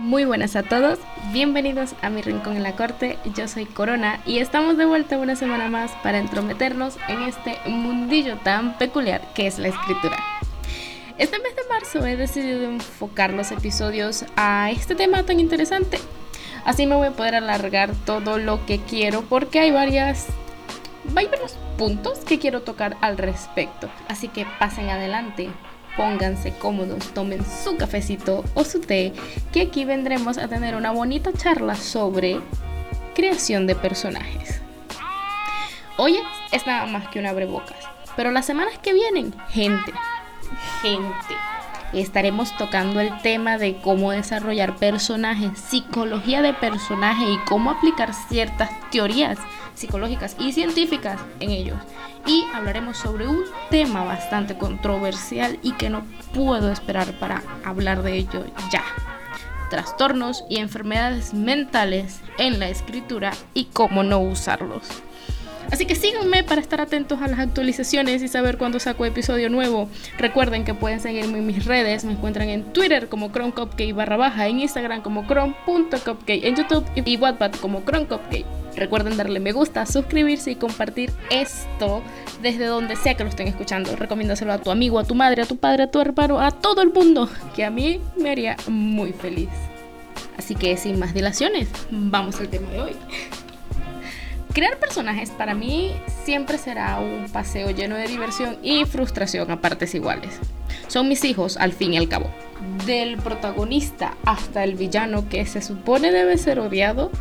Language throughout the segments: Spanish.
Muy buenas a todos, bienvenidos a mi rincón en la corte, yo soy Corona y estamos de vuelta una semana más para entrometernos en este mundillo tan peculiar que es la escritura. Este mes de marzo he decidido enfocar los episodios a este tema tan interesante, así me voy a poder alargar todo lo que quiero porque hay varias hay varios puntos que quiero tocar al respecto, así que pasen adelante pónganse cómodos, tomen su cafecito o su té, que aquí vendremos a tener una bonita charla sobre creación de personajes. Hoy es nada más que un abrebocas, pero las semanas que vienen, gente, gente, estaremos tocando el tema de cómo desarrollar personajes, psicología de personaje y cómo aplicar ciertas teorías psicológicas y científicas en ellos. Y hablaremos sobre un tema bastante controversial y que no puedo esperar para hablar de ello ya. Trastornos y enfermedades mentales en la escritura y cómo no usarlos. Así que síganme para estar atentos a las actualizaciones y saber cuándo saco episodio nuevo. Recuerden que pueden seguirme en mis redes. Me encuentran en Twitter como ChromeCupcake barra baja, en Instagram como chrome.cupcake, en YouTube y Wattpad como ChromeCupcake. Recuerden darle me gusta, suscribirse y compartir esto desde donde sea que lo estén escuchando. Recomiéndaselo a tu amigo, a tu madre, a tu padre, a tu hermano, a todo el mundo, que a mí me haría muy feliz. Así que sin más dilaciones, vamos al tema de hoy. Crear personajes para mí siempre será un paseo lleno de diversión y frustración a partes iguales. Son mis hijos al fin y al cabo. Del protagonista hasta el villano que se supone debe ser odiado,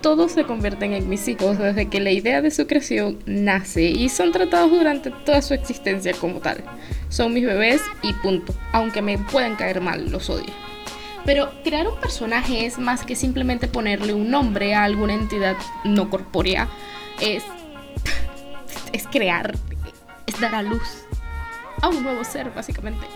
todos se convierten en mis hijos desde que la idea de su creación nace y son tratados durante toda su existencia como tal. Son mis bebés y punto. Aunque me puedan caer mal, los odio. Pero crear un personaje es más que simplemente ponerle un nombre a alguna entidad no corpórea. Es, es crear, es dar a luz a un nuevo ser, básicamente.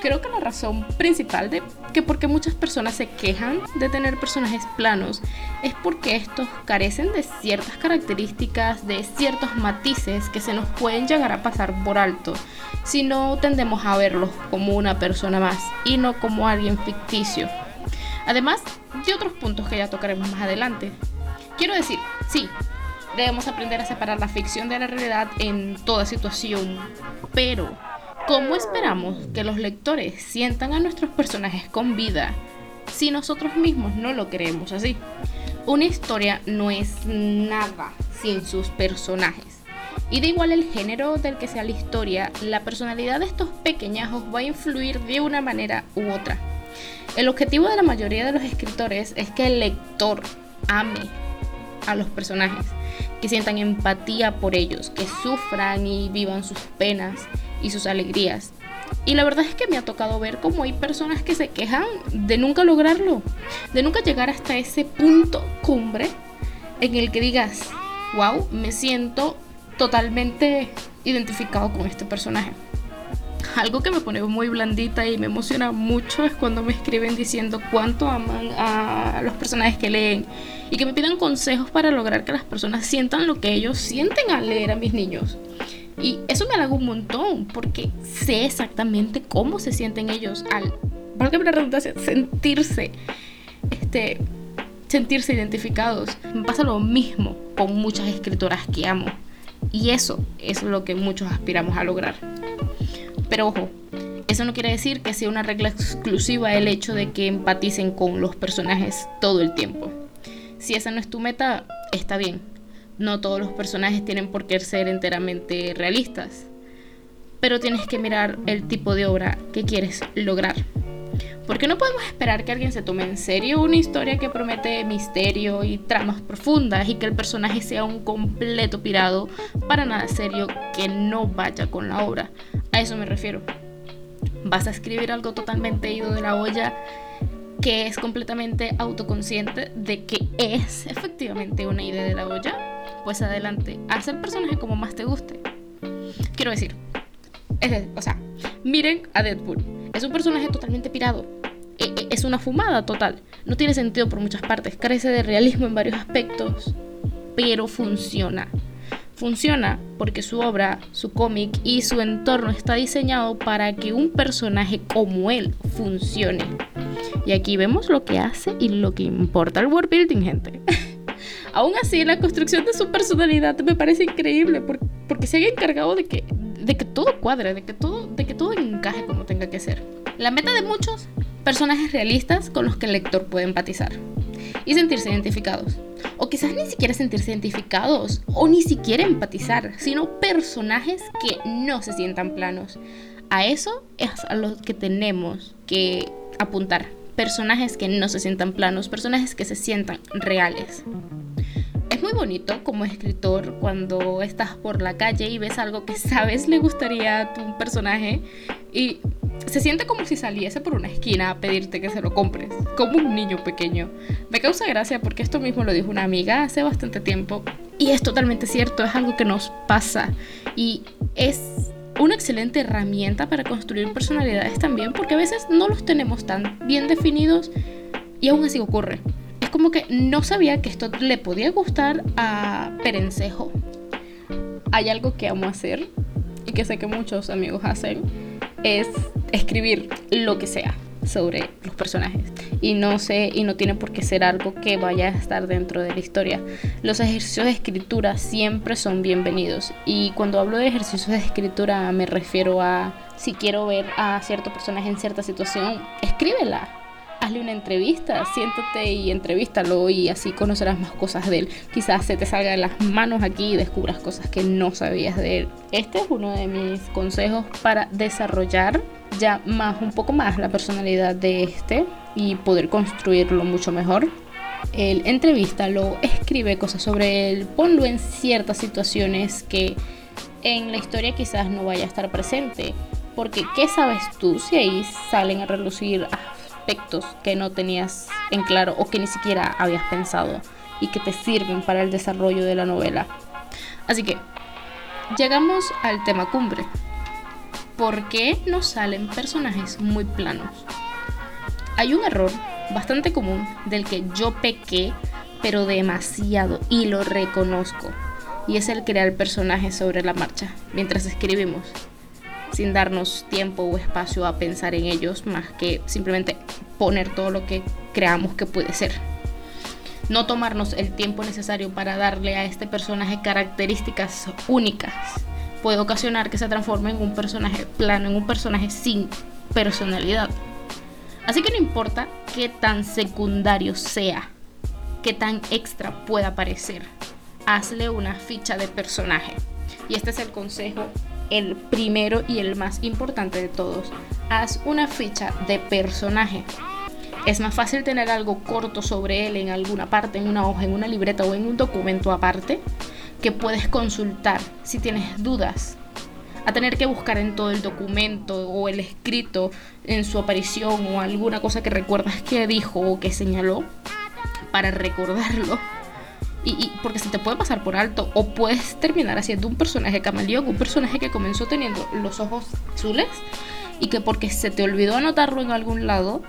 Creo que la razón principal de que porque muchas personas se quejan de tener personajes planos es porque estos carecen de ciertas características, de ciertos matices que se nos pueden llegar a pasar por alto si no tendemos a verlos como una persona más y no como alguien ficticio. Además de otros puntos que ya tocaremos más adelante. Quiero decir, sí, debemos aprender a separar la ficción de la realidad en toda situación, pero ¿cómo esperamos que los lectores sientan a nuestros personajes con vida si nosotros mismos no lo creemos así? Una historia no es nada sin sus personajes. Y da igual el género del que sea la historia, la personalidad de estos pequeñajos va a influir de una manera u otra. El objetivo de la mayoría de los escritores es que el lector ame a los personajes, que sientan empatía por ellos, que sufran y vivan sus penas y sus alegrías. Y la verdad es que me ha tocado ver cómo hay personas que se quejan de nunca lograrlo, de nunca llegar hasta ese punto cumbre en el que digas, wow, me siento totalmente identificado con este personaje. Algo que me pone muy blandita y me emociona mucho es cuando me escriben diciendo cuánto aman a los personajes que leen y que me pidan consejos para lograr que las personas sientan lo que ellos sienten al leer a mis niños. Y eso me halaga un montón porque sé exactamente cómo se sienten ellos al, sentirse, este, sentirse identificados. Me pasa lo mismo con muchas escritoras que amo. Y eso es lo que muchos aspiramos a lograr. Pero ojo, eso no quiere decir que sea una regla exclusiva el hecho de que empaticen con los personajes todo el tiempo. Si esa no es tu meta, está bien. No todos los personajes tienen por qué ser enteramente realistas. Pero tienes que mirar el tipo de obra que quieres lograr. Porque no podemos esperar que alguien se tome en serio una historia que promete misterio y tramas profundas y que el personaje sea un completo pirado para nada serio que no vaya con la obra. A eso me refiero. Vas a escribir algo totalmente ido de la olla que es completamente autoconsciente de que es efectivamente una idea de la olla, pues adelante, haz personaje como más te guste. Quiero decir, es, o sea, miren a Deadpool. Es un personaje totalmente pirado, e, e, es una fumada total. No tiene sentido por muchas partes, carece de realismo en varios aspectos, pero funciona. Funciona porque su obra, su cómic y su entorno está diseñado para que un personaje como él funcione. Y aquí vemos lo que hace y lo que importa el world building, gente. Aún así, la construcción de su personalidad me parece increíble porque, se haya encargado de que, de que todo cuadre, de que todo, de que todo encaje como tenga que ser. La meta de muchos, personajes realistas con los que el lector puede empatizar y sentirse identificados. O quizás ni siquiera sentirse identificados o ni siquiera empatizar, sino personajes que no se sientan planos. A eso es a lo que tenemos que apuntar. Personajes que no se sientan planos, personajes que se sientan reales. Bonito como escritor cuando estás por la calle y ves algo que sabes le gustaría a tu personaje y se siente como si saliese por una esquina a pedirte que se lo compres, como un niño pequeño. Me causa gracia porque esto mismo lo dijo una amiga hace bastante tiempo y es totalmente cierto, es algo que nos pasa y es una excelente herramienta para construir personalidades también porque a veces no los tenemos tan bien definidos y aún así ocurre. Como que no sabía que esto le podía gustar a Perencejo. Hay algo que amo hacer y que sé que muchos amigos hacen es escribir lo que sea sobre los personajes y no sé y no tiene por qué ser algo que vaya a estar dentro de la historia. Los ejercicios de escritura siempre son bienvenidos y cuando hablo de ejercicios de escritura me refiero a si quiero ver a cierto personaje en cierta situación, escríbela hazle una entrevista, siéntate y entrevístalo y así conocerás más cosas de él. Quizás se te salga de las manos aquí y descubras cosas que no sabías de él. Este es uno de mis consejos para desarrollar ya más, un poco más la personalidad de este y poder construirlo mucho mejor. El entrevístalo, escribe cosas sobre él, ponlo en ciertas situaciones que en la historia quizás no vaya a estar presente. Porque, ¿qué sabes tú si ahí salen a relucir aspectos que no tenías en claro o que ni siquiera habías pensado y que te sirven para el desarrollo de la novela. Así que llegamos al tema cumbre. ¿Por qué nos salen personajes muy planos? Hay un error bastante común del que yo pequé, pero demasiado, y lo reconozco, y es el crear personajes sobre la marcha, mientras escribimos sin darnos tiempo o espacio a pensar en ellos más que simplemente poner todo lo que creamos que puede ser. No tomarnos el tiempo necesario para darle a este personaje características únicas puede ocasionar que se transforme en un personaje plano, en un personaje sin personalidad. Así que no importa qué tan secundario sea, qué tan extra pueda parecer, hazle una ficha de personaje. Y este es el consejo el primero y el más importante de todos. Haz una ficha de personaje. Es más fácil tener algo corto sobre él en alguna parte, en una hoja, en una libreta o en un documento aparte, que puedes consultar si tienes dudas, a tener que buscar en todo el documento o el escrito en su aparición o alguna cosa que recuerdas que dijo o que señaló para recordarlo y, porque se te puede pasar por alto o puedes terminar haciendo un personaje camaleón, un personaje que comenzó teniendo los ojos azules y que porque se te olvidó anotarlo en algún lado,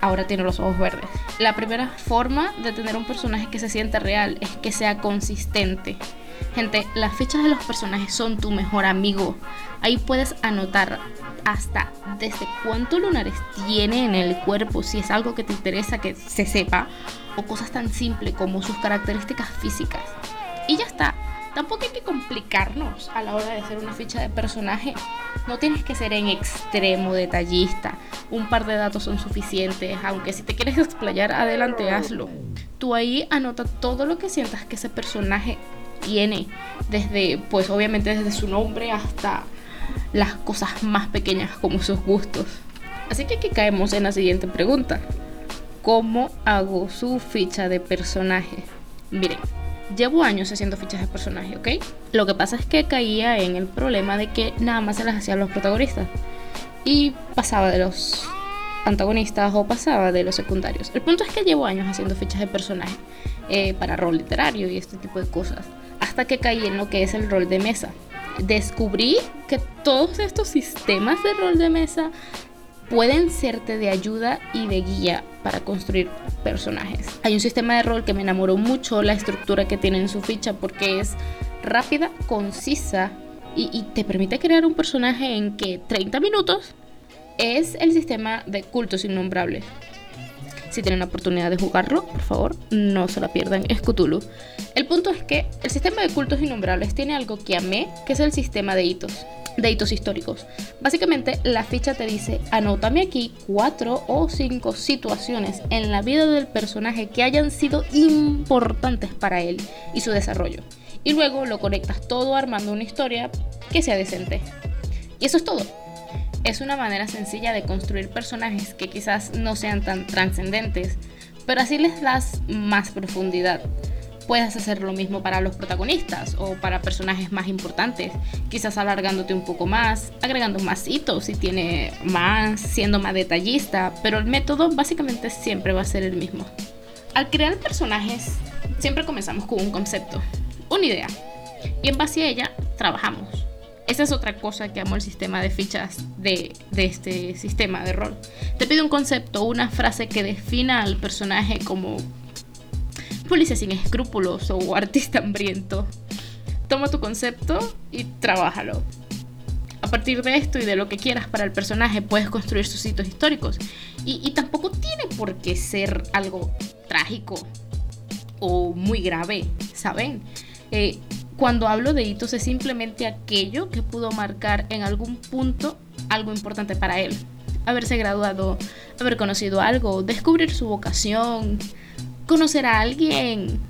ahora tiene los ojos verdes. La primera forma de tener un personaje que se sienta real es que sea consistente. Gente, las fichas de los personajes son tu mejor amigo. Ahí puedes anotar hasta desde cuántos lunares tiene en el cuerpo, si es algo que te interesa que se sepa, o cosas tan simples como sus características físicas. Y ya está. Tampoco hay que complicarnos a la hora de hacer una ficha de personaje. No tienes que ser en extremo detallista. Un par de datos son suficientes, aunque si te quieres explayar, adelante, hazlo. Tú ahí anota todo lo que sientas que ese personaje tiene, desde, pues obviamente desde su nombre hasta las cosas más pequeñas como sus gustos. Así que aquí caemos en la siguiente pregunta. ¿Cómo hago su ficha de personaje? Miren, llevo años haciendo fichas de personaje, ¿ok? Lo que pasa es que caía en el problema de que nada más se las hacían los protagonistas. Y pasaba de los antagonistas o pasaba de los secundarios. El punto es que llevo años haciendo fichas de personaje eh, para rol literario y este tipo de cosas. Hasta que caí en lo que es el rol de mesa descubrí que todos estos sistemas de rol de mesa pueden serte de ayuda y de guía para construir personajes. Hay un sistema de rol que me enamoró mucho la estructura que tiene en su ficha porque es rápida, concisa y, te permite crear un personaje en que 30 minutos es el sistema de cultos innombrables. Si tienen la oportunidad de jugarlo, por favor, no se la pierdan, es Cthulhu. El punto es que el sistema de cultos innombrables tiene algo que amé, que es el sistema de hitos de hitos históricos. Básicamente, la ficha te dice, anótame aquí cuatro o cinco situaciones en la vida del personaje que hayan sido importantes para él y su desarrollo. Y luego lo conectas todo armando una historia que sea decente. Y eso es todo. Es una manera sencilla de construir personajes que quizás no sean tan trascendentes, pero así les das más profundidad. Puedes hacer lo mismo para los protagonistas o para personajes más importantes, quizás alargándote un poco más, agregando más hitos si tiene más, siendo más detallista, pero el método básicamente siempre va a ser el mismo. Al crear personajes, siempre comenzamos con un concepto, una idea, y en base a ella trabajamos. Esa es otra cosa que amo el sistema de fichas de, este sistema de rol. Te pide un concepto, una frase que defina al personaje como policía sin escrúpulos o artista hambriento. Toma tu concepto y trabájalo. A partir de esto y de lo que quieras para el personaje, puedes construir sus sitios históricos. Y, tampoco tiene por qué ser algo trágico o muy grave, ¿saben? Eh, cuando hablo de hitos es simplemente aquello que pudo marcar en algún punto algo importante para él. Haberse graduado, haber conocido algo, descubrir su vocación, conocer a alguien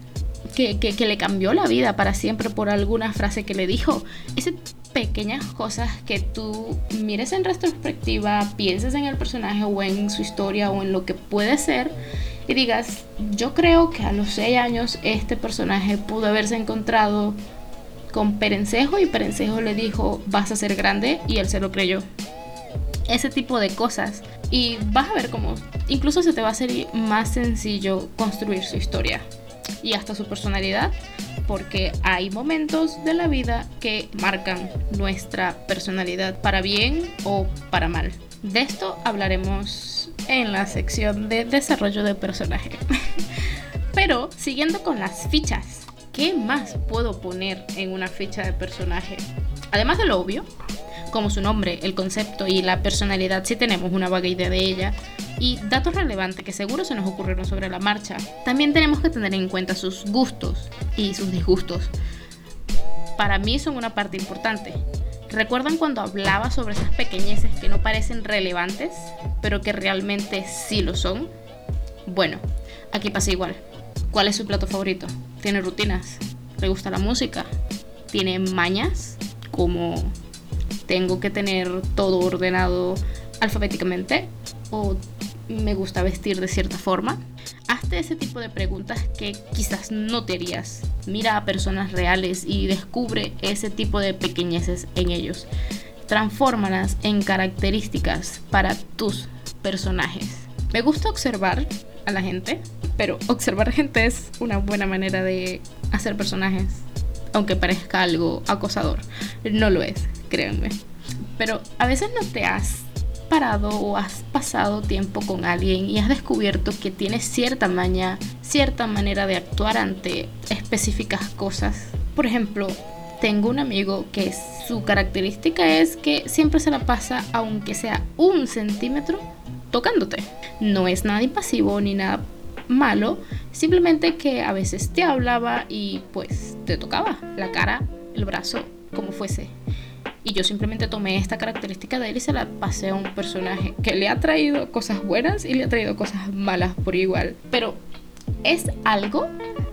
que, le cambió la vida para siempre por alguna frase que le dijo. Esas pequeñas cosas que tú mires en retrospectiva, pienses en el personaje o en su historia o en lo que puede ser y digas, yo creo que a los 6 años este personaje pudo haberse encontrado con Perencejo y Perencejo le dijo vas a ser grande y él se lo creyó. Ese tipo de cosas. Y vas a ver cómo incluso se te va a hacer más sencillo construir su historia y hasta su personalidad porque hay momentos de la vida que marcan nuestra personalidad para bien o para mal. De esto hablaremos en la sección de desarrollo de personaje. Pero siguiendo con las fichas, ¿qué más puedo poner en una ficha de personaje? Además de lo obvio, como su nombre, el concepto y la personalidad, si tenemos una vaga idea de ella, y datos relevantes que seguro se nos ocurrieron sobre la marcha. También tenemos que tener en cuenta sus gustos y sus disgustos. Para mí son una parte importante. ¿Recuerdan cuando hablaba sobre esas pequeñeces que no parecen relevantes, pero que realmente sí lo son? Bueno, aquí pasa igual. ¿Cuál es su plato favorito? ¿Tiene rutinas? ¿Le gusta la música? ¿Tiene mañas? Como tengo que tener todo ordenado alfabéticamente o me gusta vestir de cierta forma. Hazte ese tipo de preguntas que quizás no te harías. Mira a personas reales y descubre ese tipo de pequeñeces en ellos. Transfórmalas en características para tus personajes. Me gusta observar a la gente, pero observar gente es una buena manera de hacer personajes, aunque parezca algo acosador. No lo es, créanme. Pero a veces no te has parado o has pasado tiempo con alguien y has descubierto que tienes cierta maña, cierta manera de actuar ante específicas cosas. Por ejemplo, tengo un amigo que su característica es que siempre se la pasa, aunque sea un centímetro, tocándote. No es nada impasivo ni nada malo, simplemente que a veces te hablaba y pues te tocaba la cara, el brazo, como fuese. Y yo simplemente tomé esta característica de él y se la pasé a un personaje que le ha traído cosas buenas y le ha traído cosas malas por igual. Pero es algo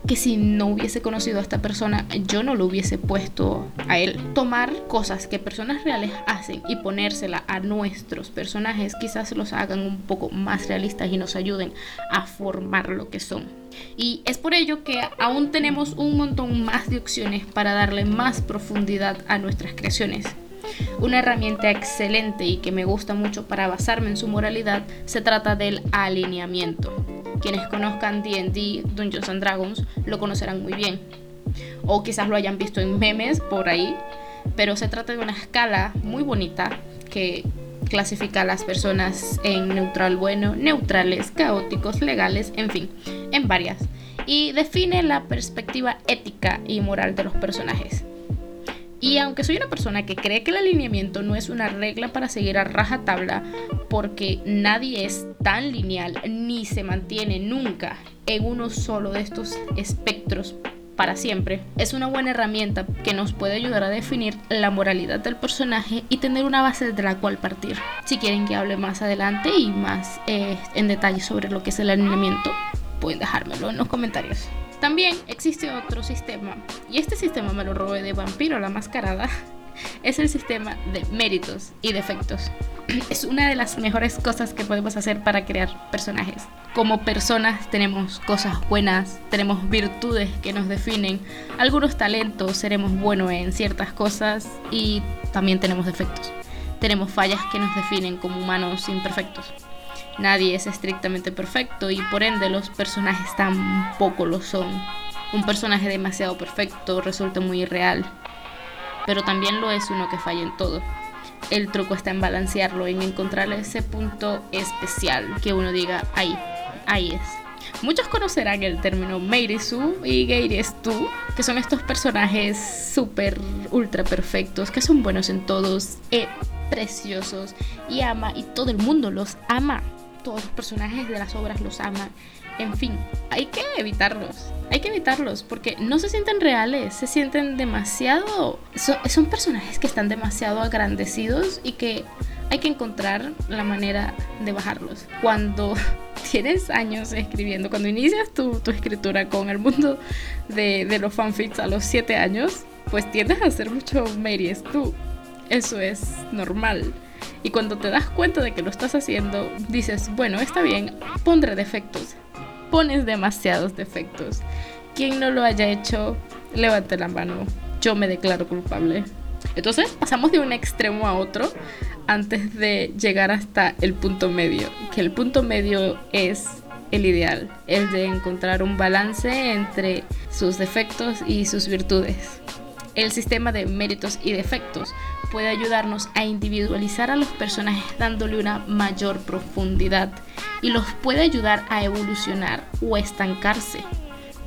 que si no hubiese conocido a esta persona, yo no lo hubiese puesto a él. Tomar cosas que personas reales hacen y ponérsela a nuestros personajes quizás los hagan un poco más realistas y nos ayuden a formar lo que son. Y es por ello que aún tenemos un montón más de opciones para darle más profundidad a nuestras creaciones. Una herramienta excelente y que me gusta mucho para basarme en su moralidad se trata del alineamiento. Quienes conozcan DD, Dungeons and Dragons, lo conocerán muy bien. O quizás lo hayan visto en memes por ahí. Pero se trata de una escala muy bonita que clasifica a las personas en neutral bueno, neutrales, caóticos, legales, en fin, en varias. Y define la perspectiva ética y moral de los personajes. Y aunque soy una persona que cree que el alineamiento no es una regla para seguir a rajatabla, porque nadie es tan lineal ni se mantiene nunca en uno solo de estos espectros para siempre, es una buena herramienta que nos puede ayudar a definir la moralidad del personaje y tener una base de la cual partir. Si quieren que hable más adelante y más eh, en detalle sobre lo que es el alineamiento, pueden dejármelo en los comentarios. También existe otro sistema, y este sistema me lo robé de Vampiro la Mascarada, es el sistema de méritos y defectos. Es una de las mejores cosas que podemos hacer para crear personajes como personas tenemos cosas buenas, tenemos virtudes que nos definen, algunos talentos, seremos buenos en ciertas cosas y también tenemos defectos. Tenemos fallas que nos definen como humanos imperfectos. Nadie es estrictamente perfecto y por ende los personajes tampoco lo son. Un personaje demasiado perfecto resulta muy irreal, pero también lo es uno que falla en todo el truco está en balancearlo, en encontrar ese punto especial que uno diga, ahí, ahí es. Muchos conocerán el término Meirisu y Geiristu, que son estos personajes súper ultra perfectos, que son buenos en todos, eh, preciosos y ama, y todo el mundo los ama. Todos los personajes de las obras los aman. En fin, hay que evitarlos. Hay que evitarlos porque no se sienten reales, se sienten demasiado... son personajes que están demasiado agrandecidos y que hay que encontrar la manera de bajarlos. Cuando tienes años escribiendo, cuando inicias tu, escritura con el mundo de, los fanfics a los 7 años, pues tiendes a hacer mucho Marys tú. Eso es normal. Y cuando te das cuenta de que lo estás haciendo, dices, bueno, está bien, pondré defectos. Pones demasiados defectos. Quien no lo haya hecho, levante la mano. Yo me declaro culpable. Entonces pasamos de un extremo a otro antes de llegar hasta el punto medio, que el punto medio es el ideal, el de encontrar un balance entre sus defectos y sus virtudes. El sistema de méritos y defectos puede ayudarnos a individualizar a los personajes dándole una mayor profundidad y los puede ayudar a evolucionar o estancarse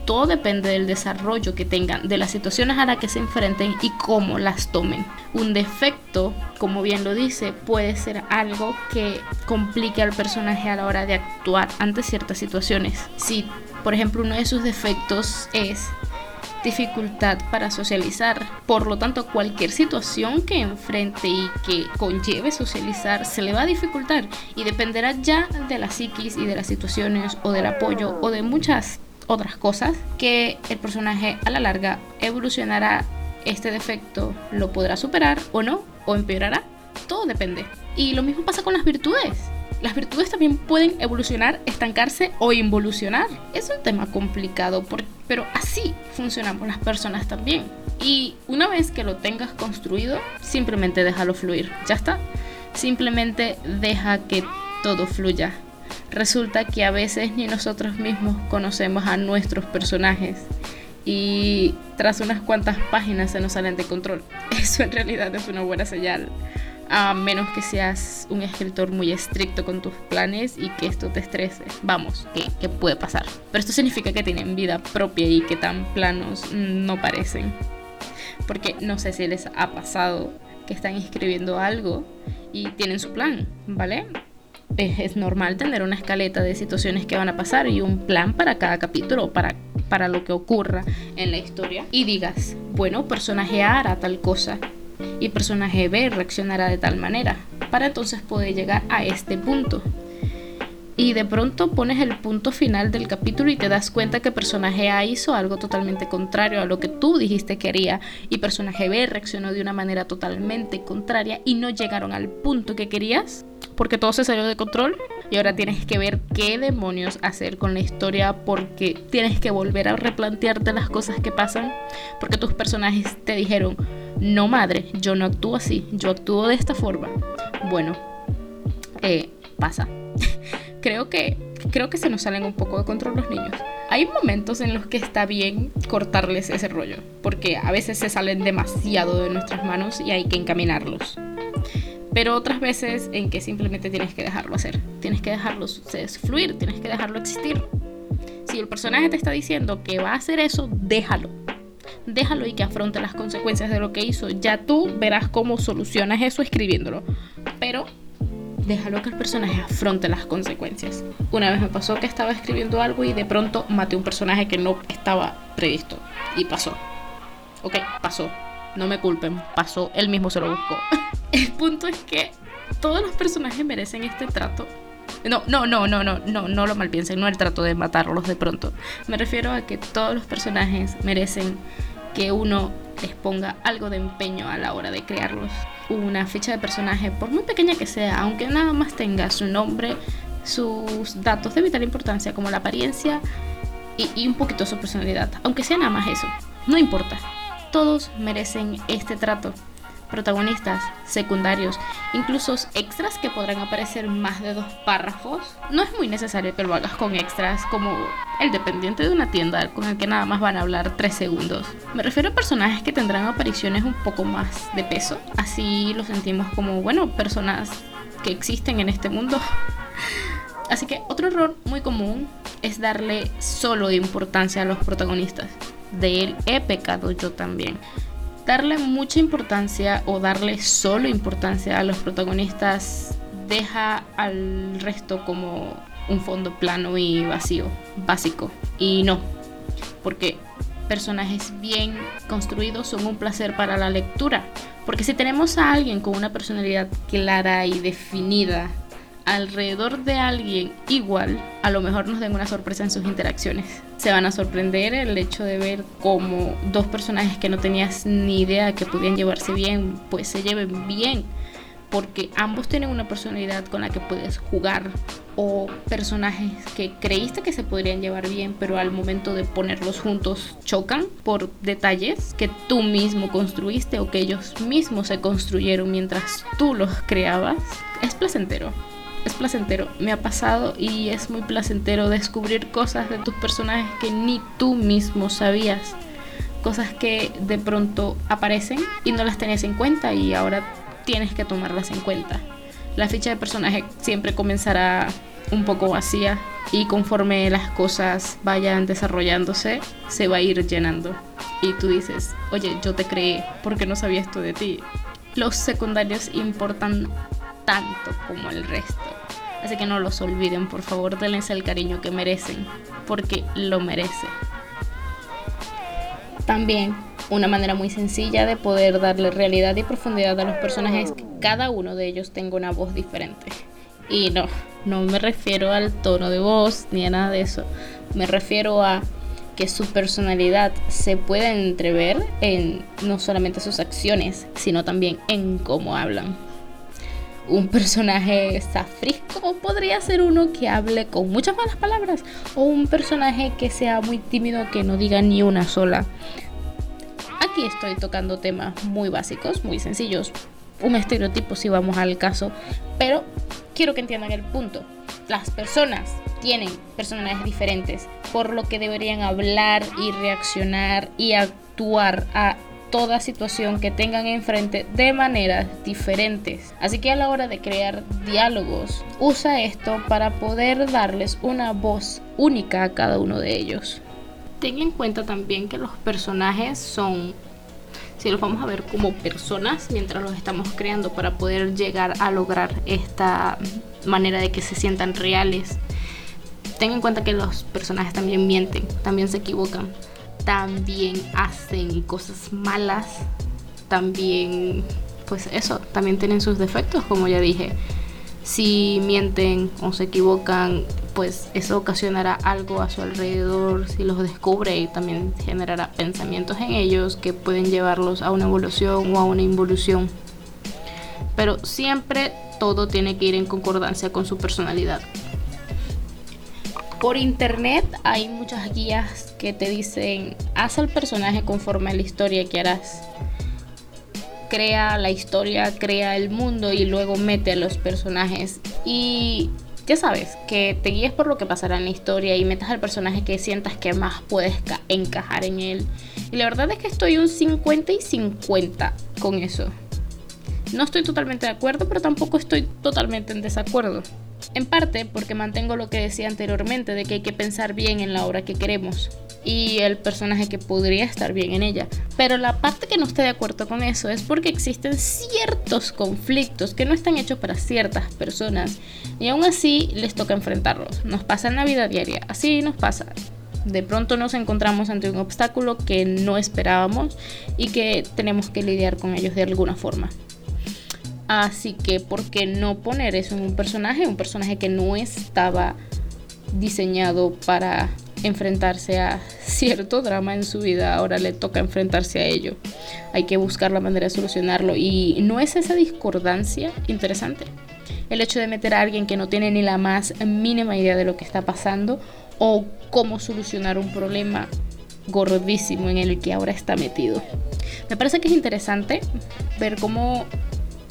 todo depende del desarrollo que tengan, de las situaciones a las que se enfrenten y cómo las tomen. Un defecto, como bien lo dice, puede ser algo que complique al personaje a la hora de actuar ante ciertas situaciones. Si, por ejemplo, uno de sus defectos es dificultad para socializar. Por lo tanto, cualquier situación que enfrente y que conlleve socializar se le va a dificultar y dependerá ya de la psiquis y de las situaciones o del apoyo o de muchas otras cosas que el personaje a la larga evolucionará este defecto, lo podrá superar o no, o empeorará. Todo depende. Y lo mismo pasa con las virtudes. Las virtudes también pueden evolucionar, estancarse o involucionar. Es un tema complicado, pero así funcionamos las personas también. Y una vez que lo tengas construido, simplemente déjalo fluir. Ya está. Simplemente deja que todo fluya resulta que a veces ni nosotros mismos conocemos a nuestros personajes y tras unas cuantas páginas se nos salen de control. Eso en realidad es una buena señal, a menos que seas un escritor muy estricto con tus planes y que esto te estrese. Vamos, que, puede pasar. Pero esto significa que tienen vida propia y que tan planos no parecen. Porque no sé si les ha pasado que están escribiendo algo y tienen su plan, ¿vale? es, normal tener una escaleta de situaciones que van a pasar y un plan para cada capítulo, para, para lo que ocurra en la historia. Y digas, bueno, personaje A hará tal cosa y personaje B reaccionará de tal manera, para entonces poder llegar a este punto. Y de pronto pones el punto final del capítulo y te das cuenta que personaje A hizo algo totalmente contrario a lo que tú dijiste que haría y personaje B reaccionó de una manera totalmente contraria y no llegaron al punto que querías porque todo se salió de control y ahora tienes que ver qué demonios hacer con la historia porque tienes que volver a replantearte las cosas que pasan porque tus personajes te dijeron, no madre, yo no actúo así, yo actúo de esta forma. Bueno, eh, pasa. creo que creo que se nos salen un poco de control los niños. Hay momentos en los que está bien cortarles ese rollo, porque a veces se salen demasiado de nuestras manos y hay que encaminarlos pero otras veces en que simplemente tienes que dejarlo hacer, tienes que dejarlo fluir, tienes que dejarlo existir. Si el personaje te está diciendo que va a hacer eso, déjalo. déjalo y que afronte las consecuencias de lo que hizo. Ya tú verás cómo solucionas eso escribiéndolo. Pero déjalo que el personaje afronte las consecuencias. Una vez me pasó que estaba escribiendo algo y de pronto maté un personaje que no estaba previsto. Y pasó. Ok, pasó. No me culpen, pasó, él mismo se lo buscó. el punto es que todos los personajes merecen este trato. No, no, no, no, no, no, no lo malpiensen, no el trato de matarlos de pronto. Me refiero a que todos los personajes merecen que uno les ponga algo de empeño a la hora de crearlos. Una ficha de personaje, por muy pequeña que sea, aunque nada más tenga su nombre, sus datos de vital importancia como la apariencia y, y un poquito su personalidad, aunque sea nada más eso, no importa. Todos merecen este trato protagonistas, secundarios, incluso extras que podrán aparecer más de dos párrafos. No es muy necesario que lo hagas con extras como el dependiente de una tienda con el que nada más van a hablar tres segundos. Me refiero a personajes que tendrán apariciones un poco más de peso, así lo sentimos como, bueno, personas que existen en este mundo. Así que otro error muy común es darle solo importancia a los protagonistas. De él he pecado yo también darle mucha importancia o darle solo importancia a los protagonistas deja al resto como un fondo plano y vacío, básico. Y no, porque personajes bien construidos son un placer para la lectura. Porque si tenemos a alguien con una personalidad clara y definida alrededor de alguien igual, a lo mejor nos den una sorpresa en sus interacciones. Se van a sorprender el hecho de ver como dos personajes que no tenías ni idea que podían llevarse bien, pues se lleven bien, porque ambos tienen una personalidad con la que puedes jugar o personajes que creíste que se podrían llevar bien, pero al momento de ponerlos juntos chocan por detalles que tú mismo construiste o que ellos mismos se construyeron mientras tú los creabas. Es placentero es placentero. Me ha pasado y es muy placentero descubrir cosas de tus personajes que ni tú mismo sabías. Cosas que de pronto aparecen y no las tenías en cuenta y ahora tienes que tomarlas en cuenta. La ficha de personaje siempre comenzará un poco vacía y conforme las cosas vayan desarrollándose, se va a ir llenando. Y tú dices, oye, yo te creé porque no sabía esto de ti. Los secundarios importan tanto como el resto. Así que no los olviden, por favor, denles el cariño que merecen, porque lo merecen. También una manera muy sencilla de poder darle realidad y profundidad a los personajes es que cada uno de ellos tenga una voz diferente. Y no, no me refiero al tono de voz ni a nada de eso. Me refiero a que su personalidad se pueda entrever en no solamente sus acciones, sino también en cómo hablan un personaje safrisco podría ser uno que hable con muchas malas palabras o un personaje que sea muy tímido que no diga ni una sola. Aquí estoy tocando temas muy básicos, muy sencillos, un estereotipo si vamos al caso, pero quiero que entiendan el punto. Las personas tienen personajes diferentes, por lo que deberían hablar y reaccionar y actuar a toda situación que tengan enfrente de maneras diferentes. Así que a la hora de crear diálogos, usa esto para poder darles una voz única a cada uno de ellos. Ten en cuenta también que los personajes son si los vamos a ver como personas mientras los estamos creando para poder llegar a lograr esta manera de que se sientan reales. Ten en cuenta que los personajes también mienten, también se equivocan también hacen cosas malas, también, pues eso, también tienen sus defectos, como ya dije. Si mienten o se equivocan, pues eso ocasionará algo a su alrededor, si los descubre y también generará pensamientos en ellos que pueden llevarlos a una evolución o a una involución. Pero siempre todo tiene que ir en concordancia con su personalidad. Por internet hay muchas guías que te dicen, haz al personaje conforme a la historia que harás. Crea la historia, crea el mundo y luego mete a los personajes. Y ya sabes, que te guíes por lo que pasará en la historia y metas al personaje que sientas que más puedes encajar en él. Y la verdad es que estoy un 50 y 50 con eso. No estoy totalmente de acuerdo, pero tampoco estoy totalmente en desacuerdo. En parte porque mantengo lo que decía anteriormente de que hay que pensar bien en la obra que queremos. y el personaje que podría estar bien en ella. Pero la parte que no esté de acuerdo con eso es porque existen ciertos conflictos que no están hechos para ciertas personas y aún así les toca enfrentarlos. Nos pasa en la vida diaria, así nos pasa. De pronto nos encontramos ante un obstáculo que no esperábamos y que tenemos que lidiar con ellos de alguna forma. Así que, ¿por qué no poner eso en un personaje? Un personaje que no estaba diseñado para enfrentarse a cierto drama en su vida, ahora le toca enfrentarse a ello. Hay que buscar la manera de solucionarlo y no es esa discordancia interesante. El hecho de meter a alguien que no tiene ni la más mínima idea de lo que está pasando o cómo solucionar un problema gordísimo en el que ahora está metido. Me parece que es interesante ver cómo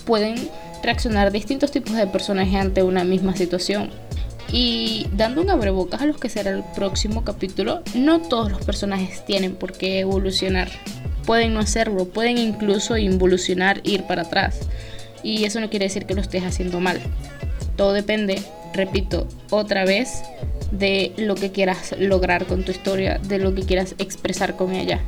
pueden reaccionar distintos tipos de personajes ante una misma situación. Y dando un abrebocas a los que será el próximo capítulo, no todos los personajes tienen por qué evolucionar. Pueden no hacerlo, pueden incluso involucionar, ir para atrás. Y eso no quiere decir que lo estés haciendo mal. Todo depende, repito, otra vez, de lo que quieras lograr con tu historia, de lo que quieras expresar con ella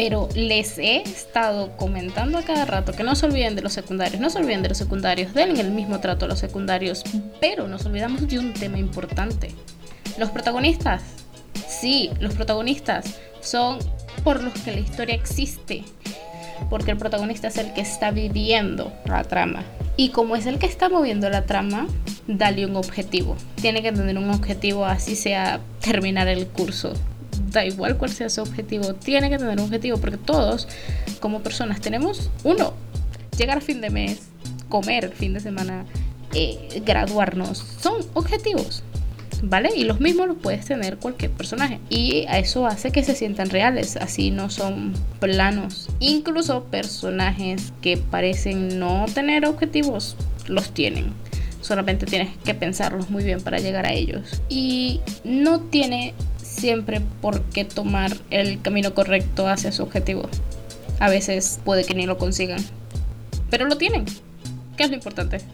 pero les he estado comentando a cada rato que no se olviden de los secundarios, no se olviden de los secundarios, den el mismo trato a los secundarios, pero nos olvidamos de un tema importante. Los protagonistas, sí, los protagonistas son por los que la historia existe, porque el protagonista es el que está viviendo la trama. Y como es el que está moviendo la trama, dale un objetivo. Tiene que tener un objetivo, así sea terminar el curso da igual cuál sea su objetivo, tiene que tener un objetivo porque todos como personas tenemos uno, llegar a fin de mes, comer fin de semana, eh, graduarnos, son objetivos. ¿Vale? Y los mismos los puedes tener cualquier personaje. Y eso hace que se sientan reales, así no son planos. Incluso personajes que parecen no tener objetivos, los tienen solamente tienes que pensarlos muy bien para llegar a ellos. Y no tiene siempre por qué tomar el camino correcto hacia su objetivo. A veces puede que ni lo consigan, pero lo tienen, que es lo importante.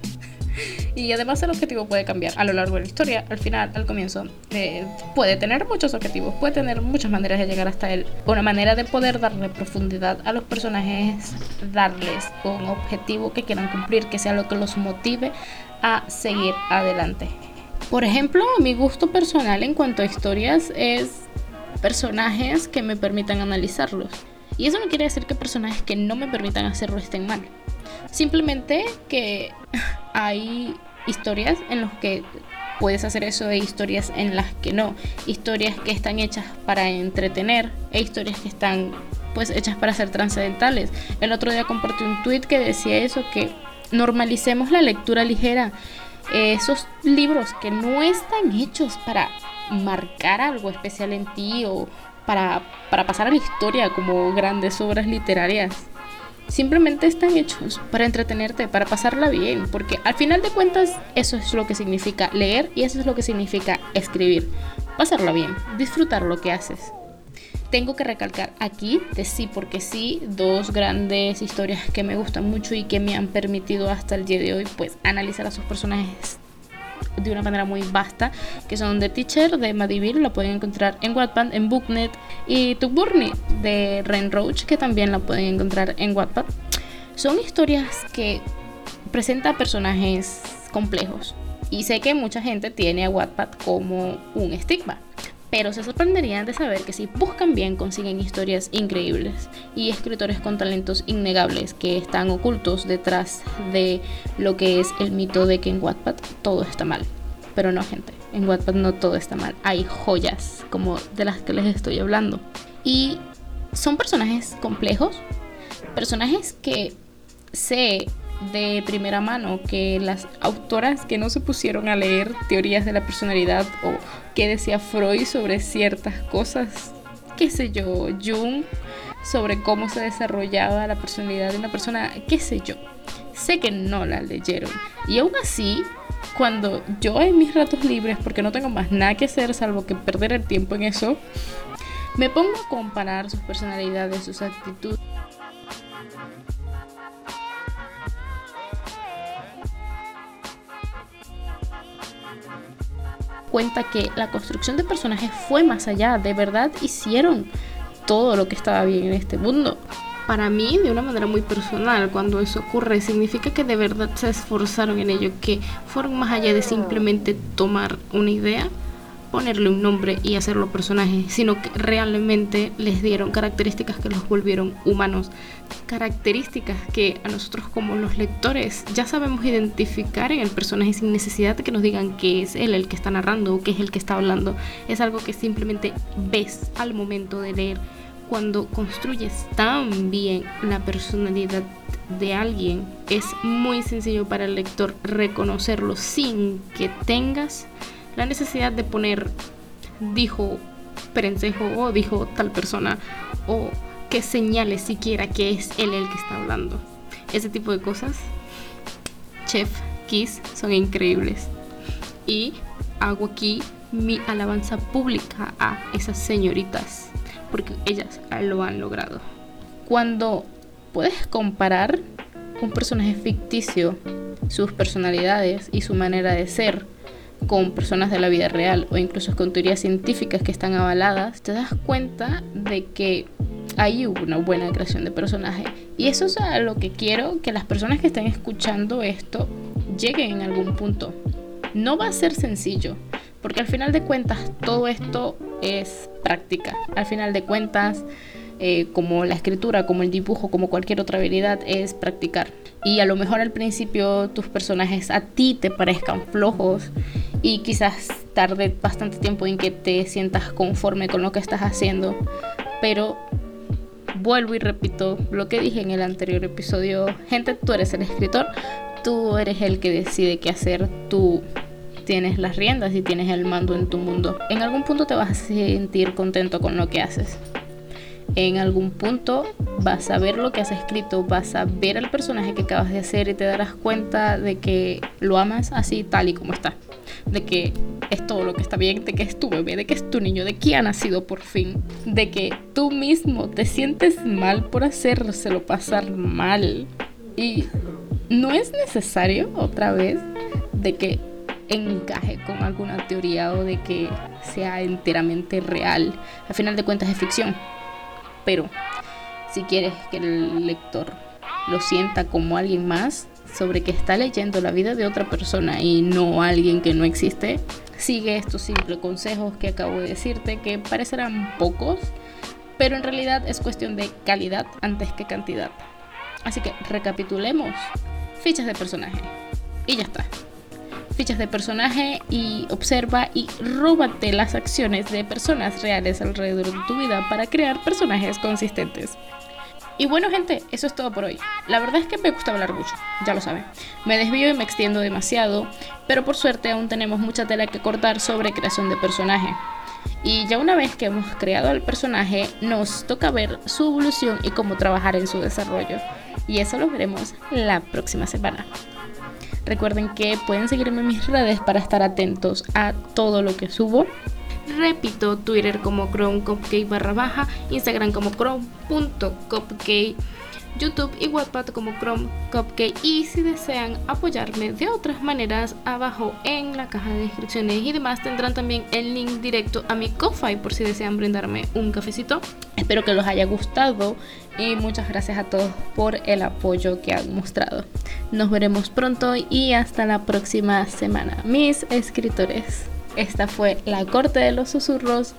Y además el objetivo puede cambiar a lo largo de la historia, al final, al comienzo. Eh, puede tener muchos objetivos, puede tener muchas maneras de llegar hasta él. Una manera de poder darle profundidad a los personajes es darles un objetivo que quieran cumplir, que sea lo que los motive a seguir adelante. Por ejemplo, mi gusto personal en cuanto a historias es personajes que me permitan analizarlos. Y eso no quiere decir que personajes que no me permitan hacerlo estén mal. Simplemente que hay historias en las que puedes hacer eso e historias en las que no. Historias que están hechas para entretener e historias que están pues hechas para ser trascendentales. El otro día compartí un tweet que decía eso, que normalicemos la lectura ligera esos libros que no están hechos para marcar algo especial en ti o para, para pasar a la historia como grandes obras literarias. Simplemente están hechos para entretenerte, para pasarla bien, porque al final de cuentas eso es lo que significa leer y eso es lo que significa escribir. Pasarla bien, disfrutar lo que haces tengo que recalcar aquí, de sí porque sí, dos grandes historias que me gustan mucho y que me han permitido hasta el día de hoy pues analizar a sus personajes de una manera muy vasta, que son The Teacher de Madivir, la pueden encontrar en Wattpad, en Booknet, y Tugburni de Ren Roach, que también la pueden encontrar en Wattpad. Son historias que presentan personajes complejos, y sé que mucha gente tiene a Wattpad como un estigma, pero se sorprenderían de saber que si buscan bien consiguen historias increíbles y escritores con talentos innegables que están ocultos detrás de lo que es el mito de que en Wattpad todo está mal. Pero no, gente, en Wattpad no todo está mal. Hay joyas como de las que les estoy hablando. Y son personajes complejos, personajes que sé de primera mano que las autoras que no se pusieron a leer teorías de la personalidad o qué decía Freud sobre ciertas cosas, qué sé yo, Jung sobre cómo se desarrollaba la personalidad de una persona, qué sé yo. Sé que no la leyeron. Y aún así, cuando yo en mis ratos libres, porque no tengo más nada que hacer salvo que perder el tiempo en eso, me pongo a comparar sus personalidades, sus actitudes cuenta que la construcción de personajes fue más allá, de verdad hicieron todo lo que estaba bien en este mundo. Para mí, de una manera muy personal, cuando eso ocurre, significa que de verdad se esforzaron en ello, que fueron más allá de simplemente tomar una idea ponerle un nombre y hacerlo personaje, sino que realmente les dieron características que los volvieron humanos, características que a nosotros como los lectores ya sabemos identificar en el personaje sin necesidad de que nos digan que es él el que está narrando o que es el que está hablando. Es algo que simplemente ves al momento de leer. Cuando construyes tan bien la personalidad de alguien, es muy sencillo para el lector reconocerlo sin que tengas la necesidad de poner dijo Perencejo o dijo tal persona o que señale siquiera que es él el que está hablando. Ese tipo de cosas, Chef Kiss, son increíbles. Y hago aquí mi alabanza pública a esas señoritas, porque ellas lo han logrado. Cuando puedes comparar un personaje ficticio, sus personalidades y su manera de ser, con personas de la vida real o incluso con teorías científicas que están avaladas, te das cuenta de que hay una buena creación de personaje. Y eso es a lo que quiero que las personas que estén escuchando esto lleguen en algún punto. No va a ser sencillo, porque al final de cuentas todo esto es práctica. Al final de cuentas, eh, como la escritura, como el dibujo, como cualquier otra habilidad, es practicar. Y a lo mejor al principio tus personajes a ti te parezcan flojos y quizás tarde bastante tiempo en que te sientas conforme con lo que estás haciendo. Pero vuelvo y repito lo que dije en el anterior episodio. Gente, tú eres el escritor, tú eres el que decide qué hacer, tú tienes las riendas y tienes el mando en tu mundo. En algún punto te vas a sentir contento con lo que haces. En algún punto vas a ver lo que has escrito, vas a ver el personaje que acabas de hacer y te darás cuenta de que lo amas así tal y como está de que es todo lo que está bien, de que es tu bebé, de que es tu niño, de que ha nacido por fin, de que tú mismo te sientes mal por hacérselo pasar mal. Y no es necesario otra vez de que encaje con alguna teoría o de que sea enteramente real. Al final de cuentas es ficción. Pero si quieres que el lector lo sienta como alguien más, sobre que está leyendo la vida de otra persona y no alguien que no existe, sigue estos simples consejos que acabo de decirte, que parecerán pocos, pero en realidad es cuestión de calidad antes que cantidad. Así que recapitulemos. Fichas de personaje. Y ya está. Fichas de personaje y observa y róbate las acciones de personas reales alrededor de tu vida para crear personajes consistentes. Y bueno, gente, eso es todo por hoy. La verdad es que me gusta hablar mucho, ya lo saben. Me desvío y me extiendo demasiado, pero por suerte aún tenemos mucha tela que cortar sobre creación de personaje. Y ya una vez que hemos creado al personaje, nos toca ver su evolución y cómo trabajar en su desarrollo. Y eso lo veremos la próxima semana. Recuerden que pueden seguirme en mis redes para estar atentos a todo lo que subo Repito, Twitter como Chrome barra baja, Instagram como chrome.cupcake, YouTube y Wattpad como Chrome Cupcake y si desean apoyarme de otras maneras abajo en la caja de descripciones y demás tendrán también el link directo a mi Ko-Fi por si desean brindarme un cafecito. Espero que los haya gustado y muchas gracias a todos por el apoyo que han mostrado. Nos veremos pronto y hasta la próxima semana, mis escritores. Esta fue la corte de los susurros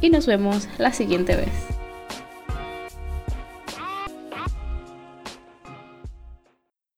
y nos vemos la siguiente vez.